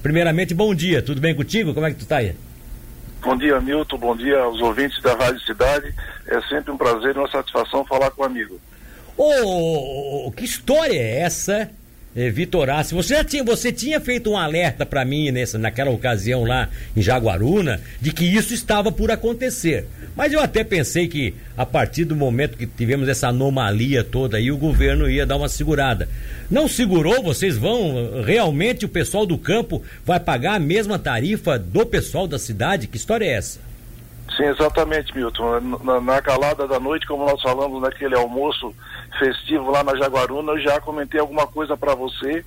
Primeiramente, bom dia, tudo bem contigo? Como é que tu tá aí? Bom dia, Milton, bom dia aos ouvintes da Rádio Cidade. É sempre um prazer e uma satisfação falar com o amigo. Ô, oh, que história é essa é, Vitor Assi, você já tinha, você tinha feito um alerta para mim nessa, naquela ocasião lá em Jaguaruna de que isso estava por acontecer. Mas eu até pensei que a partir do momento que tivemos essa anomalia toda aí, o governo ia dar uma segurada. Não segurou? Vocês vão realmente o pessoal do campo vai pagar a mesma tarifa do pessoal da cidade? Que história é essa? Sim, exatamente, Milton. Na, na, calada da noite, como nós falamos naquele almoço festivo lá na Jaguaruna, eu já comentei alguma coisa para você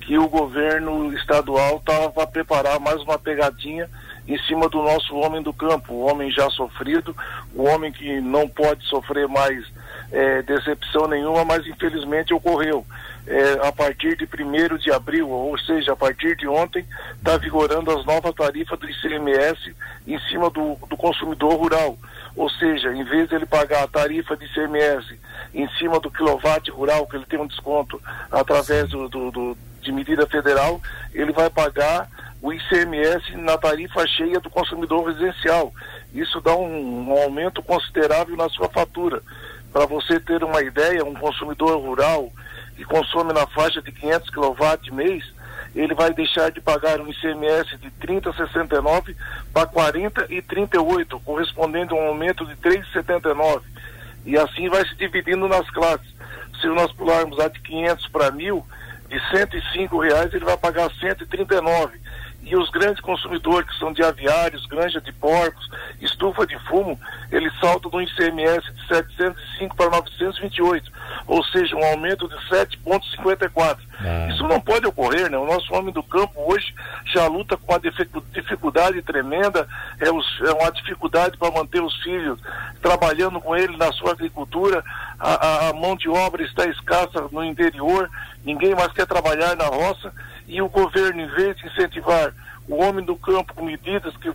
que o governo estadual estava para preparar mais uma pegadinha em cima do nosso homem do campo, o homem já sofrido, o homem que não pode sofrer mais é, decepção nenhuma, mas infelizmente ocorreu. É, a partir de 1 de abril, ou seja, a partir de ontem, está vigorando as novas tarifas do ICMS em cima do, do consumidor rural. Ou seja, em vez de ele pagar a tarifa de ICMS em cima do quilowatt rural, que ele tem um desconto através do, do, do de medida federal, ele vai pagar o ICMS na tarifa cheia do consumidor residencial. Isso dá um, um aumento considerável na sua fatura. Para você ter uma ideia, um consumidor rural que consome na faixa de 500 kW mês, ele vai deixar de pagar um ICMS de 30,69 para 40 e 38, correspondendo a um aumento de 3,79. E assim vai se dividindo nas classes. Se nós pularmos a de 500 para 1.000, de 105 reais ele vai pagar 139 e os grandes consumidores, que são de aviários, granja de porcos, estufa de fumo, eles saltam do ICMS de 705 para 928, ou seja, um aumento de 7,54. Ah. Isso não pode ocorrer, né? O nosso homem do campo hoje já luta com uma dificuldade tremenda, é, os, é uma dificuldade para manter os filhos trabalhando com ele na sua agricultura, a, a, a mão de obra está escassa no interior, ninguém mais quer trabalhar na roça e o governo, em vez de incentivar o homem do campo com medidas que,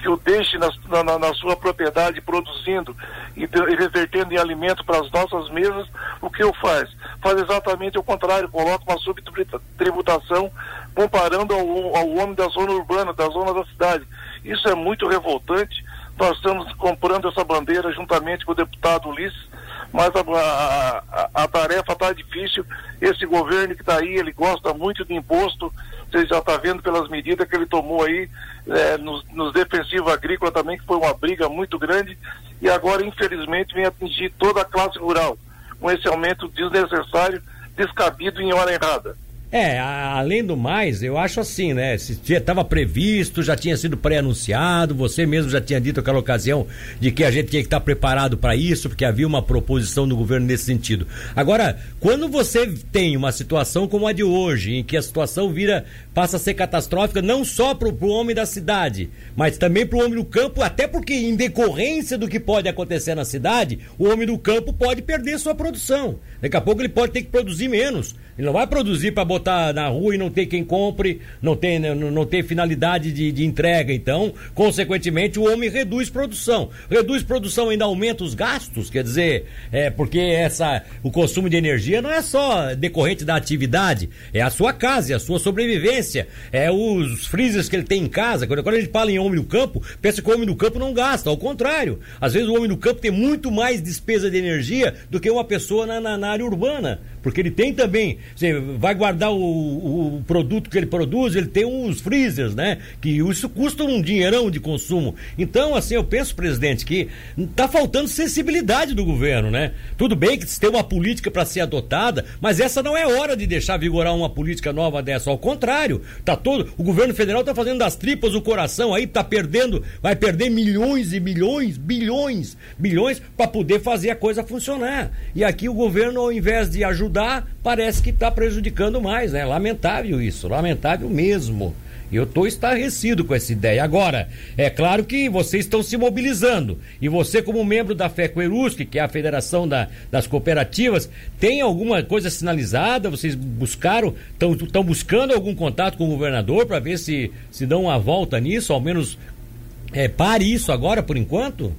que o deixe na, na, na sua propriedade produzindo e, e revertendo em alimento para as nossas mesas, o que eu faz? Faz exatamente o contrário, coloca uma subtributação comparando ao, ao homem da zona urbana, da zona da cidade. Isso é muito revoltante. Nós estamos comprando essa bandeira juntamente com o deputado Ulisses mas a, a, a tarefa está difícil. Esse governo que está aí, ele gosta muito de imposto. Você já está vendo pelas medidas que ele tomou aí é, nos, nos defensivos agrícolas também, que foi uma briga muito grande. E agora, infelizmente, vem atingir toda a classe rural, com esse aumento desnecessário, descabido em hora errada. É, além do mais, eu acho assim, né? Estava previsto, já tinha sido pré-anunciado, você mesmo já tinha dito naquela ocasião de que a gente tinha que estar preparado para isso, porque havia uma proposição do governo nesse sentido. Agora, quando você tem uma situação como a de hoje, em que a situação vira, passa a ser catastrófica não só para o homem da cidade, mas também para o homem do campo, até porque em decorrência do que pode acontecer na cidade, o homem do campo pode perder sua produção. Daqui a pouco ele pode ter que produzir menos. Ele não vai produzir para botar na rua e não ter quem compre, não tem, não, não tem finalidade de, de, entrega. Então, consequentemente, o homem reduz produção. Reduz produção ainda aumenta os gastos, quer dizer, é porque essa, o consumo de energia não é só decorrente da atividade, é a sua casa, é a sua sobrevivência, é os freezers que ele tem em casa. Quando, quando a gente fala em homem no campo, pensa que o homem no campo não gasta, ao contrário. Às vezes o homem no campo tem muito mais despesa de energia do que uma pessoa na, na, na área urbana, porque ele tem também você vai guardar o, o, produto que ele produz, ele tem uns freezers, né? Que isso custa um dinheirão de consumo. Então, assim, eu penso, presidente, que tá faltando sensibilidade do governo, né? Tudo bem que tem uma política para ser adotada, mas essa não é hora de deixar vigorar uma política nova dessa. Ao contrário, tá todo. O governo federal tá fazendo das tripas o coração aí, tá perdendo, vai perder milhões e milhões, bilhões, bilhões para poder fazer a coisa funcionar. E aqui o governo, ao invés de ajudar, parece que está prejudicando mais, né? Lamentável isso, lamentável mesmo. Eu estou estarrecido com essa ideia. Agora, é claro que vocês estão se mobilizando. E você, como membro da FECOERUSC, que é a Federação da, das Cooperativas, tem alguma coisa sinalizada? Vocês buscaram, estão buscando algum contato com o governador para ver se, se dão uma volta nisso? Ao menos é, pare isso agora, por enquanto?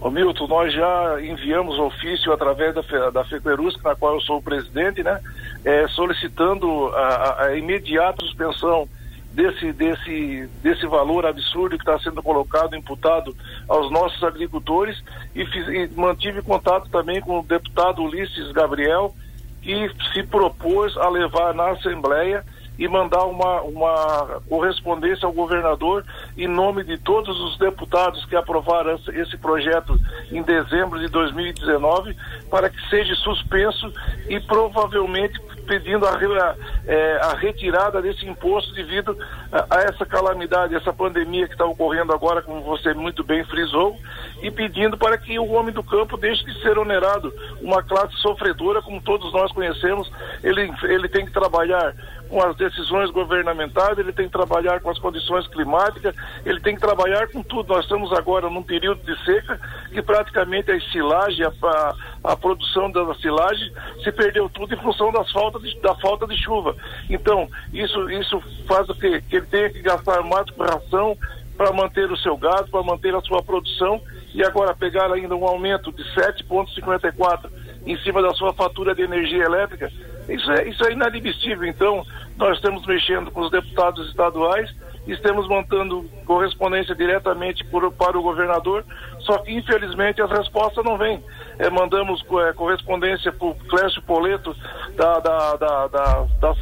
Ô Milton, nós já enviamos ofício através da, da na qual eu sou o presidente, né? É, solicitando a, a, a, imediata suspensão desse, desse, desse valor absurdo que está sendo colocado, imputado aos nossos agricultores e, fiz, e mantive contato também com o deputado Ulisses Gabriel, que se propôs a levar na Assembleia e mandar uma, uma correspondência ao governador em nome de todos os deputados que aprovaram esse projeto em dezembro de 2019 para que seja suspenso e provavelmente pedindo a, a, é, a retirada desse imposto devido a, a, essa calamidade, essa pandemia que está ocorrendo agora, como você muito bem frisou, e pedindo para que o homem do campo deixe de ser onerado, uma classe sofredora, como todos nós conhecemos, ele, ele tem que trabalhar com as decisões governamentais, ele tem que trabalhar com as condições climáticas, ele tem que trabalhar com tudo. Nós estamos agora num período de seca que praticamente a estilagem, a, a, a produção da silagem se perdeu tudo em função das falta de, da falta de chuva. Então, isso, isso faz o quê? Que ele tenha que gastar mais com ração para manter o seu gado, para manter a sua produção e agora pegar ainda um aumento de 7,54 em cima da sua fatura de energia elétrica, isso é, isso é inadmissível. Então, nós estamos mexendo com os deputados estaduais, estamos montando correspondência diretamente por, para o governador, só que infelizmente as respostas não vêm. É, mandamos é, correspondência para o Clécio Poleto da, da, da, da, da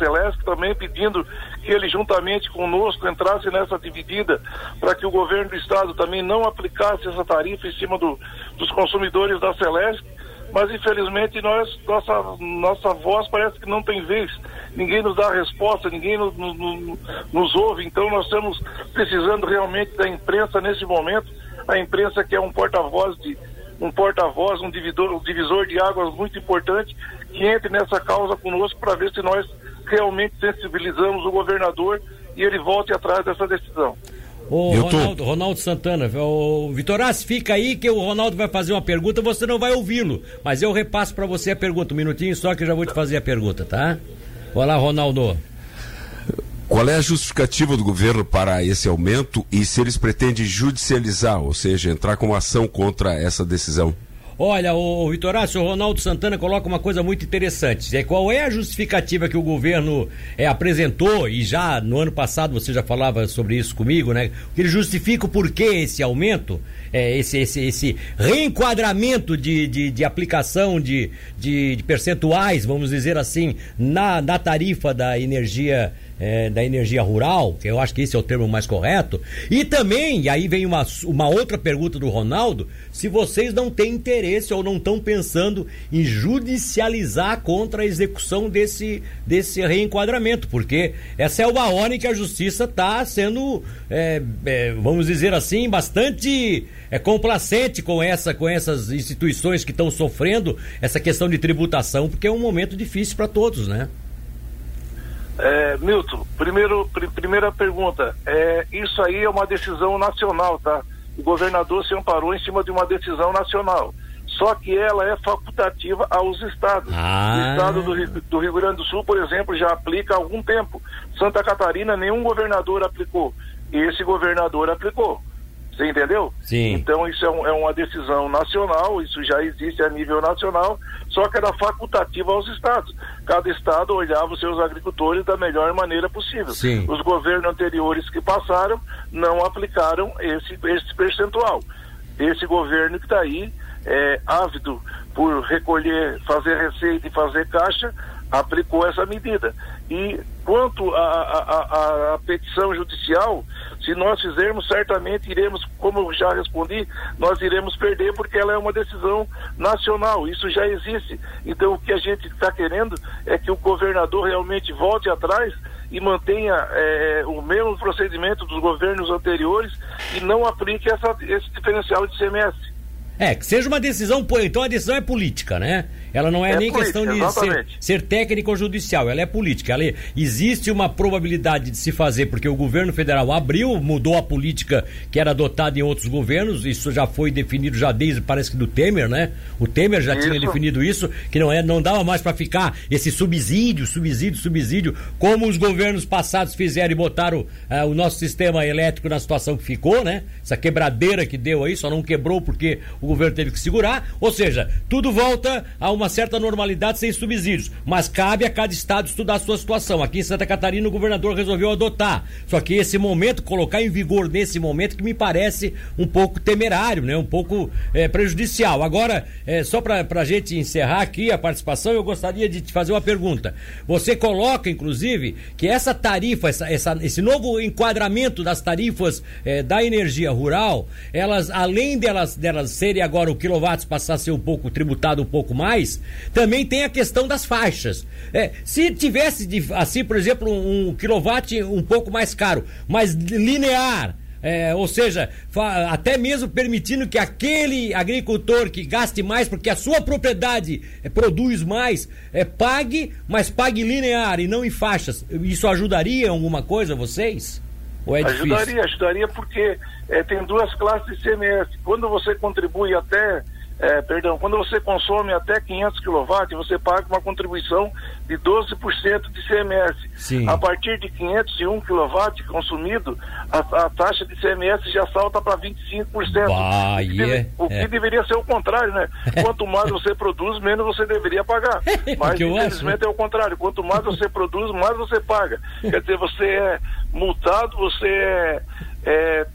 também pedindo que ele juntamente conosco entrasse nessa dividida para que o governo do estado também não aplicasse essa tarifa em cima do, dos consumidores da Celeste mas infelizmente nós, nossa, nossa voz parece que não tem vez. Ninguém nos dá resposta, ninguém nos, nos, ouve, então nós estamos precisando realmente da imprensa nesse momento, a imprensa que é um porta-voz de um porta-voz, um divisor, um divisor de águas muito importante, que entre nessa causa conosco para ver se nós realmente sensibilizamos o governador e ele volte atrás dessa decisão. Ô, Ronaldo, Ronaldo Santana, o Vitorás, fica aí que o Ronaldo vai fazer uma pergunta, você não vai ouvi-lo, mas eu repasso para você a pergunta, um minutinho só que eu já vou te fazer a pergunta, tá? Olá, Ronaldo. Qual é a justificativa do governo para esse aumento e se eles pretendem judicializar, ou seja, entrar com ação contra essa decisão? Olha, o, o Vitorácio, o Ronaldo Santana coloca uma coisa muito interessante. É, qual é a justificativa que o governo é, apresentou, e já no ano passado você já falava sobre isso comigo, né? Ele justifica o porquê esse aumento, é, esse, esse, esse reenquadramento de, de, de aplicação de, de, de, percentuais, vamos dizer assim, na, na tarifa da energia é, da energia rural, que eu acho que esse é o termo mais correto, e também, e aí vem uma, uma outra pergunta do Ronaldo, se vocês não têm interesse ou não estão pensando em judicializar contra a execução desse, desse reenquadramento, porque essa é uma hora em que a justiça está sendo, é, é, vamos dizer assim, bastante é, complacente com, essa, com essas instituições que estão sofrendo essa questão de tributação, porque é um momento difícil para todos, né? É, Milton, primeiro, pr primeira pergunta. É, isso aí é uma decisão nacional, tá? O governador se amparou em cima de uma decisão nacional. Só que ela é facultativa aos estados. Ah. O estado do Rio, do Rio Grande do Sul, por exemplo, já aplica há algum tempo. Santa Catarina, nenhum governador aplicou. Esse governador aplicou. Você entendeu? Sim. Então isso é, um, é, uma decisão nacional, isso já existe a nível nacional, só que era facultativa aos estados. Cada estado olhava os seus agricultores da melhor maneira possível. Sim. Os governos anteriores que passaram não aplicaram esse, esse percentual. Esse governo que está aí, é, ávido por recolher, fazer receita e fazer caixa, aplicou essa medida. E quanto à petição judicial, se nós fizermos, certamente iremos, como já respondi, nós iremos perder porque ela é uma decisão nacional, isso já existe. Então o que a gente está querendo é que o governador realmente volte atrás e mantenha é, o mesmo procedimento dos governos anteriores e não aplique essa, esse diferencial de CMS. É, que seja uma decisão, então a decisão é política, né? Ela não é, é nem política, questão de ser, ser, técnico ou judicial, ela é política. Ela é, existe uma probabilidade de se fazer, porque o governo federal abriu, mudou a política que era adotada em outros governos, isso já foi definido já desde, parece que do Temer, né? O Temer já isso. tinha definido isso, que não, é, não dava mais para ficar esse subsídio, subsídio, subsídio, como os governos passados fizeram e botaram uh, o nosso sistema elétrico na situação que ficou, né? Essa quebradeira que deu aí, só não quebrou porque o governo teve que segurar. Ou seja, tudo volta a uma uma certa normalidade sem subsídios, mas cabe a cada estado estudar a sua situação. Aqui em Santa Catarina o governador resolveu adotar. Só que esse momento, colocar em vigor nesse momento, que me parece um pouco temerário, né? Um pouco é, prejudicial. Agora, é, só para a gente encerrar aqui a participação, eu gostaria de te fazer uma pergunta. Você coloca, inclusive, que essa tarifa, essa, essa, esse novo enquadramento das tarifas é, da energia rural, elas, além delas, delas serem agora o quilowatts passar a ser um pouco tributado um pouco mais, também tem a questão das faixas. É, se tivesse, de, assim, por exemplo, um, um quilowatt um pouco mais caro, mas linear, é, ou seja, até mesmo permitindo que aquele agricultor que gaste mais, porque a sua propriedade é, produz mais, é, pague, mas pague linear e não em faixas. Isso ajudaria alguma coisa vocês? Ou é ajudaria, difícil? ajudaria porque é, tem duas classes de CMS. Quando você contribui até é, perdão, quando você consome até 500 kW, você paga uma contribuição de 12% de CMS. Sim. A partir de 501 kW consumido, a, a taxa de CMS já salta para 25%. Bah, o que, yeah. o que é. deveria ser o contrário, né? Quanto mais você produz, menos você deveria pagar. Mas infelizmente é o contrário. Quanto mais você produz, mais você paga. Quer dizer, você é multado, você é, é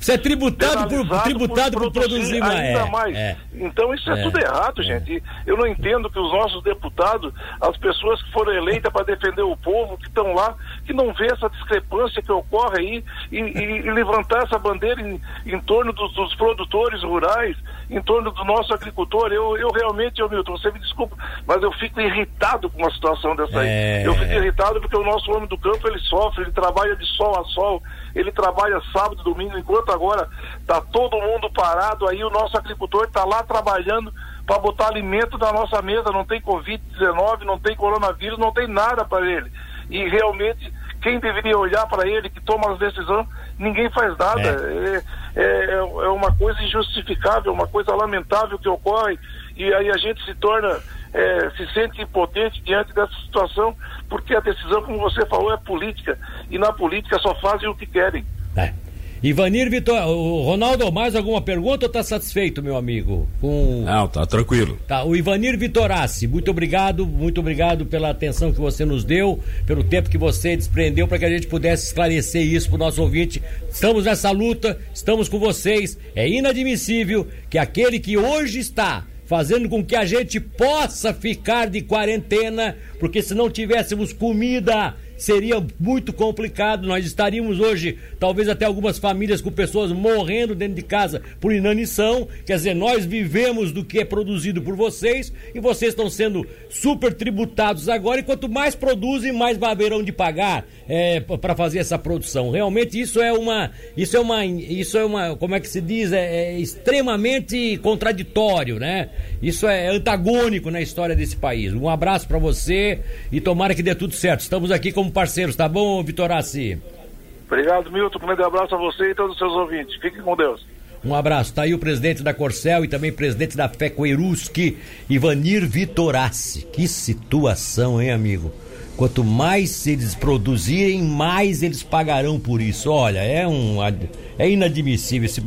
você é tributado por, tributado por, por produzir, ainda é, mais. É, então isso é, é tudo errado, é. gente. Eu não entendo que os nossos deputados, as pessoas que foram eleitas para defender o povo, que estão lá, que não vê essa discrepância que ocorre aí e, e, e levantar essa bandeira em, em torno dos, dos, produtores rurais, em torno do nosso agricultor. Eu, eu realmente, eu, Milton, você me desculpa, mas eu fico irritado com uma situação dessa aí. É. Eu fico irritado porque o nosso homem do campo ele sofre, ele trabalha de sol a sol, ele trabalha sábado, domingo, enquanto agora está todo mundo parado, aí o nosso agricultor está lá trabalhando para botar alimento na nossa mesa, não tem Covid-19, não tem coronavírus, não tem nada para ele. E realmente, quem deveria olhar para ele, que toma as decisões, ninguém faz nada. É. É, é, é uma coisa injustificável, uma coisa lamentável que ocorre, e aí a gente se torna é, se sente impotente diante dessa situação, porque a decisão, como você falou, é política. E na política só fazem o que querem. Ivanir Vitor, o Ronaldo, mais alguma pergunta ou tá satisfeito, meu amigo? Com... Não, tá tranquilo. Tá, o Ivanir Vitorassi, muito obrigado, muito obrigado pela atenção que você nos deu, pelo tempo que você desprendeu para que a gente pudesse esclarecer isso para o nosso ouvinte. Estamos nessa luta, estamos com vocês. É inadmissível que aquele que hoje está fazendo com que a gente possa ficar de quarentena, porque se não tivéssemos comida seria muito complicado. Nós estaríamos hoje, talvez até algumas famílias com pessoas morrendo dentro de casa por inanição. Quer dizer, nós vivemos do que é produzido por vocês e vocês estão sendo super tributados agora. E quanto mais produzem, mais baberão de pagar é, para fazer essa produção. Realmente isso é uma, isso é uma, isso é uma, como é que se diz, é, é extremamente contraditório, né? Isso é antagônico na história desse país. Um abraço para você e tomara que dê tudo certo. Estamos aqui como parceiros, tá bom, Vitorassi? Obrigado, Milton. Um grande abraço a você e todos os seus ouvintes. Fiquem com Deus. Um abraço. Tá aí o presidente da Corcel e também presidente da FECOERUSC, Ivanir Vitorassi. Que situação, hein, amigo? Quanto mais eles produzirem, mais eles pagarão por isso. Olha, é um é inadmissível esse